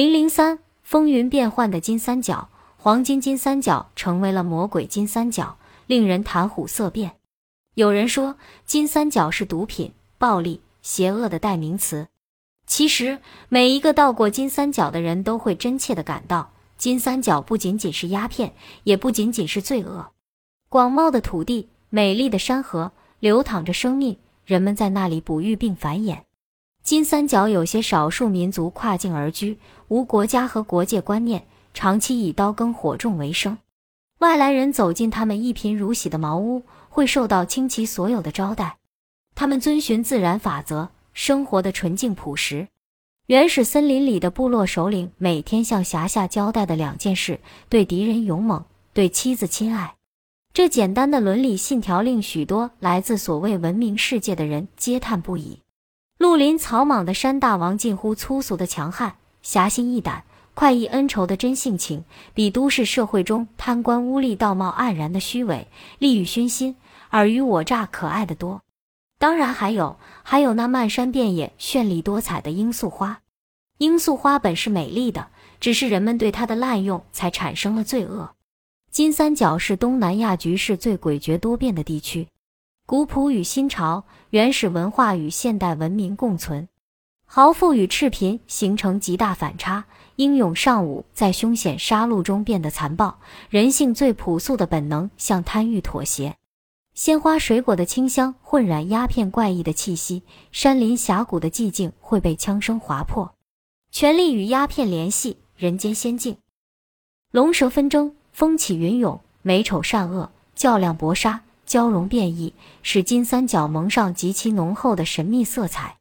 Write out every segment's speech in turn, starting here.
零零三，风云变幻的金三角，黄金金三角成为了魔鬼金三角，令人谈虎色变。有人说，金三角是毒品、暴力、邪恶的代名词。其实，每一个到过金三角的人都会真切地感到，金三角不仅仅是鸦片，也不仅仅是罪恶。广袤的土地，美丽的山河，流淌着生命，人们在那里哺育并繁衍。金三角有些少数民族跨境而居，无国家和国界观念，长期以刀耕火种为生。外来人走进他们一贫如洗的茅屋，会受到倾其所有的招待。他们遵循自然法则，生活的纯净朴实。原始森林里的部落首领每天向辖下交代的两件事：对敌人勇猛，对妻子亲爱。这简单的伦理信条令许多来自所谓文明世界的人嗟叹不已。绿林草莽的山大王近乎粗俗的强悍，侠心义胆、快意恩仇的真性情，比都市社会中贪官污吏、道貌岸然的虚伪、利欲熏心、尔虞我诈可爱的多。当然还有，还有那漫山遍野、绚丽多彩的罂粟花。罂粟花本是美丽的，只是人们对它的滥用，才产生了罪恶。金三角是东南亚局势最诡谲多变的地区，古朴与新潮，原始文化与现代文明共存，豪富与赤贫形成极大反差，英勇尚武在凶险杀戮中变得残暴，人性最朴素的本能向贪欲妥协，鲜花水果的清香混染鸦片怪异的气息，山林峡谷的寂静会被枪声划破，权力与鸦片联系，人间仙境，龙蛇纷争。风起云涌，美丑善恶，较量搏杀，交融变异，使金三角蒙上极其浓厚的神秘色彩。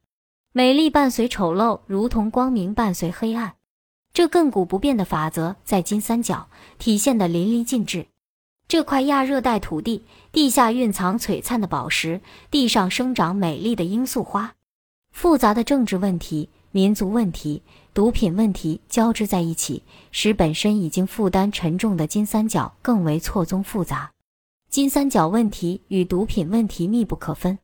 美丽伴随丑陋，如同光明伴随黑暗。这亘古不变的法则在金三角体现得淋漓尽致。这块亚热带土地，地下蕴藏璀璨的宝石，地上生长美丽的罂粟花。复杂的政治问题。民族问题、毒品问题交织在一起，使本身已经负担沉重的金三角更为错综复杂。金三角问题与毒品问题密不可分。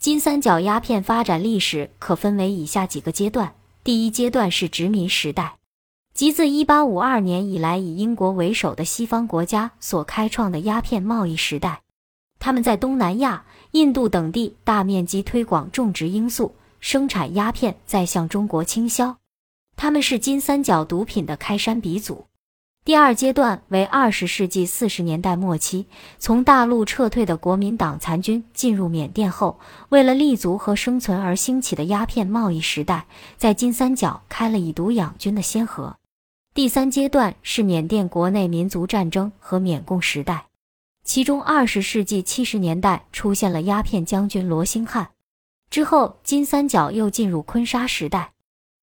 金三角鸦片发展历史可分为以下几个阶段：第一阶段是殖民时代，即自1852年以来以英国为首的西方国家所开创的鸦片贸易时代。他们在东南亚、印度等地大面积推广种植罂粟。生产鸦片，再向中国倾销，他们是金三角毒品的开山鼻祖。第二阶段为二十世纪四十年代末期，从大陆撤退的国民党残军进入缅甸后，为了立足和生存而兴起的鸦片贸易时代，在金三角开了以毒养军的先河。第三阶段是缅甸国内民族战争和缅共时代，其中二十世纪七十年代出现了鸦片将军罗兴汉。之后，金三角又进入坤沙时代。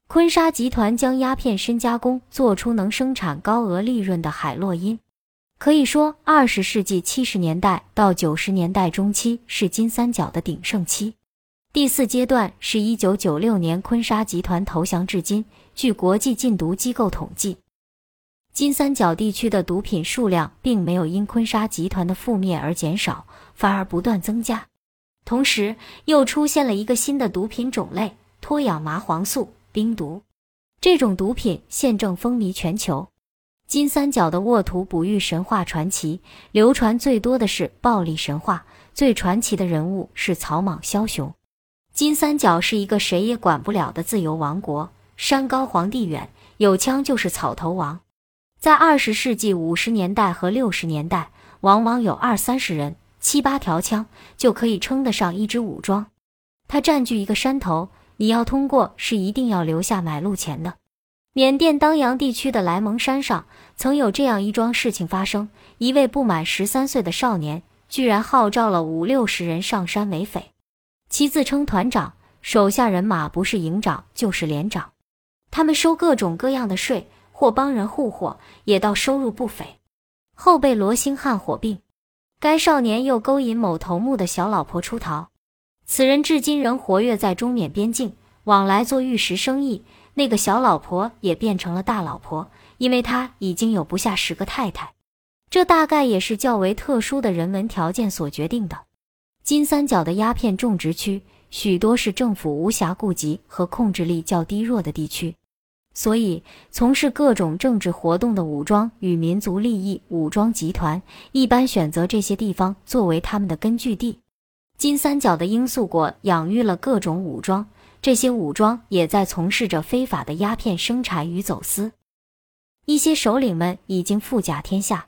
坤沙集团将鸦片深加工，做出能生产高额利润的海洛因。可以说，二十世纪七十年代到九十年代中期是金三角的鼎盛期。第四阶段是一九九六年坤沙集团投降至今。据国际禁毒机构统计，金三角地区的毒品数量并没有因坤沙集团的覆灭而减少，反而不断增加。同时，又出现了一个新的毒品种类——脱氧麻黄素冰毒。这种毒品现正风靡全球。金三角的沃土哺育神话传奇，流传最多的是暴力神话，最传奇的人物是草莽枭雄。金三角是一个谁也管不了的自由王国，山高皇帝远，有枪就是草头王。在二十世纪五十年代和六十年代，往往有二三十人。七八条枪就可以称得上一支武装。它占据一个山头，你要通过是一定要留下买路钱的。缅甸当阳地区的莱蒙山上曾有这样一桩事情发生：一位不满十三岁的少年，居然号召了五六十人上山为匪，其自称团长，手下人马不是营长就是连长，他们收各种各样的税，或帮人护货，也到收入不菲。后被罗兴汉火并。该少年又勾引某头目的小老婆出逃，此人至今仍活跃在中缅边境，往来做玉石生意。那个小老婆也变成了大老婆，因为他已经有不下十个太太。这大概也是较为特殊的人文条件所决定的。金三角的鸦片种植区许多是政府无暇顾及和控制力较低弱的地区，所以，从事各种政治活动的武装与民族利益武装集团，一般选择这些地方作为他们的根据地。金三角的罂粟国养育了各种武装，这些武装也在从事着非法的鸦片生产与走私。一些首领们已经富甲天下。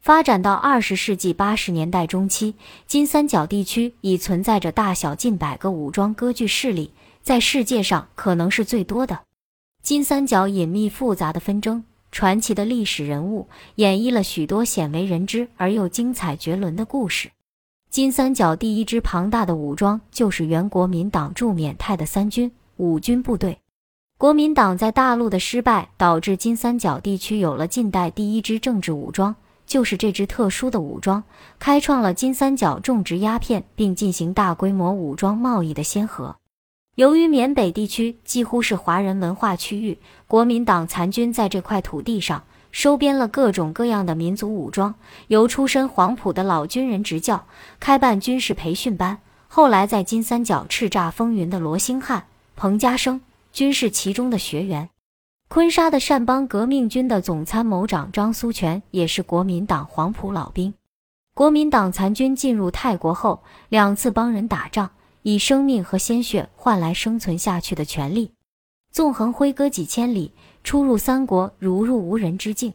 发展到二十世纪八十年代中期，金三角地区已存在着大小近百个武装割据势力，在世界上可能是最多的。金三角隐秘复杂的纷争，传奇的历史人物，演绎了许多鲜为人知而又精彩绝伦的故事。金三角第一支庞大的武装就是原国民党驻缅泰的三军五军部队。国民党在大陆的失败，导致金三角地区有了近代第一支政治武装，就是这支特殊的武装，开创了金三角种植鸦片并进行大规模武装贸易的先河。由于缅北地区几乎是华人文化区域，国民党残军在这块土地上收编了各种各样的民族武装，由出身黄埔的老军人执教，开办军事培训班。后来在金三角叱咤风云的罗兴汉、彭家声均是其中的学员。昆沙的善邦革命军的总参谋长张苏全也是国民党黄埔老兵。国民党残军进入泰国后，两次帮人打仗。以生命和鲜血换来生存下去的权利，纵横挥戈几千里，出入三国如入无人之境。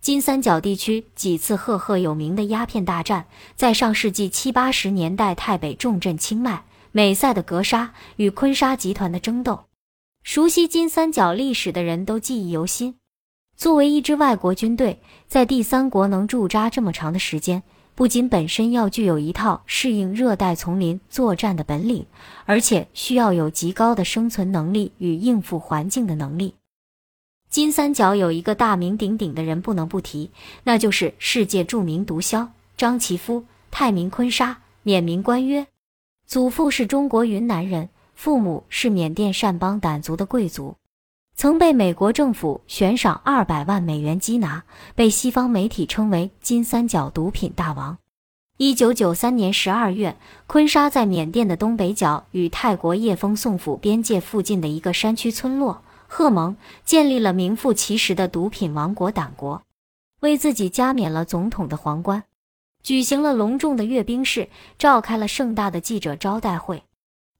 金三角地区几次赫赫有名的鸦片大战，在上世纪七八十年代太北重镇清迈、美塞的格沙与昆沙集团的争斗，熟悉金三角历史的人都记忆犹新。作为一支外国军队，在第三国能驻扎这么长的时间。不仅本身要具有一套适应热带丛林作战的本领，而且需要有极高的生存能力与应付环境的能力。金三角有一个大名鼎鼎的人不能不提，那就是世界著名毒枭张其夫，泰名坤沙，缅名关约，祖父是中国云南人，父母是缅甸善邦掸族的贵族。曾被美国政府悬赏二百万美元缉拿，被西方媒体称为“金三角毒品大王”。一九九三年十二月，坤沙在缅甸的东北角与泰国叶峰宋府边界附近的一个山区村落赫蒙，建立了名副其实的毒品王国——党国，为自己加冕了总统的皇冠，举行了隆重的阅兵式，召开了盛大的记者招待会。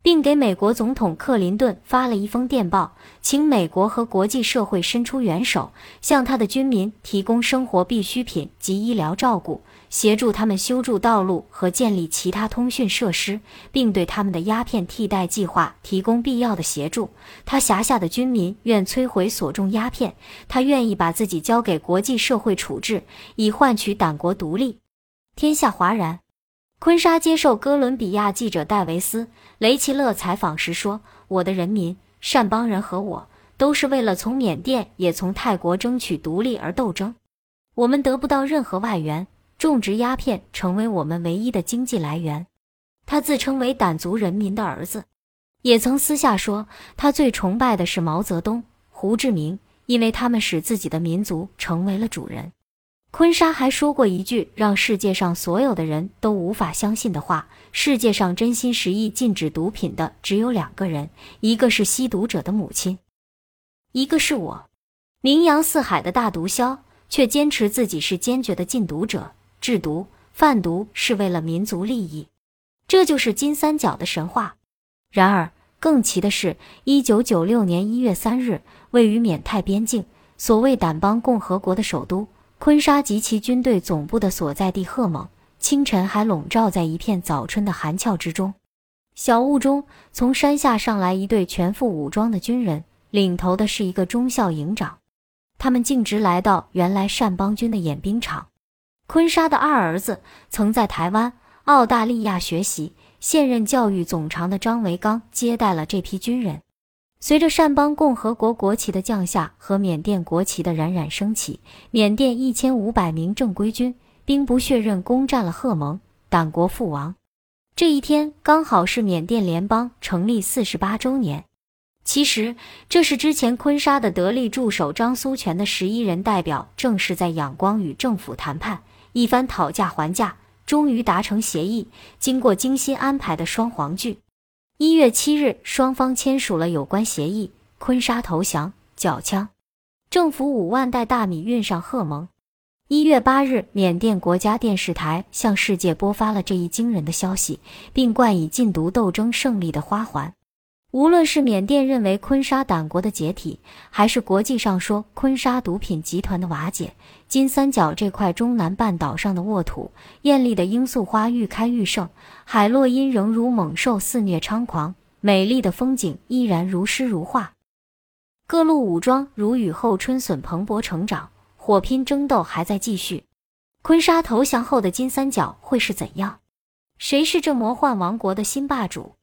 并给美国总统克林顿发了一封电报，请美国和国际社会伸出援手，向他的军民提供生活必需品及医疗照顾，协助他们修筑道路和建立其他通讯设施，并对他们的鸦片替代计划提供必要的协助。他辖下的军民愿摧毁所种鸦片，他愿意把自己交给国际社会处置，以换取党国独立。天下哗然。昆沙接受哥伦比亚记者戴维斯·雷奇勒采访时说：“我的人民、善邦人和我，都是为了从缅甸也从泰国争取独立而斗争。我们得不到任何外援，种植鸦片成为我们唯一的经济来源。”他自称为掸族人民的儿子，也曾私下说他最崇拜的是毛泽东、胡志明，因为他们使自己的民族成为了主人。昆沙还说过一句让世界上所有的人都无法相信的话：世界上真心实意禁止毒品的只有两个人，一个是吸毒者的母亲，一个是我。名扬四海的大毒枭，却坚持自己是坚决的禁毒者，制毒贩毒是为了民族利益，这就是金三角的神话。然而，更奇的是，一九九六年一月三日，位于缅泰边境、所谓掸邦共和国的首都。昆沙及其军队总部的所在地赫蒙，清晨还笼罩在一片早春的寒峭之中。小雾中，从山下上来一队全副武装的军人，领头的是一个中校营长。他们径直来到原来善邦军的演兵场。昆沙的二儿子曾在台湾、澳大利亚学习，现任教育总长的张维刚接待了这批军人。随着善邦共和国国旗的降下和缅甸国旗的冉冉升起，缅甸一千五百名正规军兵不血刃攻占了赫蒙，党国覆亡。这一天刚好是缅甸联邦成立四十八周年。其实，这是之前昆沙的得力助手张苏全的十一人代表正式在仰光与政府谈判，一番讨价还价，终于达成协议。经过精心安排的双黄剧。一月七日，双方签署了有关协议，坤沙投降，缴枪。政府五万袋大米运上贺蒙。一月八日，缅甸国家电视台向世界播发了这一惊人的消息，并冠以禁毒斗争胜利的花环。无论是缅甸认为坤沙党国的解体，还是国际上说坤沙毒品集团的瓦解，金三角这块中南半岛上的沃土，艳丽的罂粟花愈开愈盛，海洛因仍如猛兽肆虐猖狂，美丽的风景依然如诗如画。各路武装如雨后春笋蓬勃成长，火拼争斗还在继续。坤沙投降后的金三角会是怎样？谁是这魔幻王国的新霸主？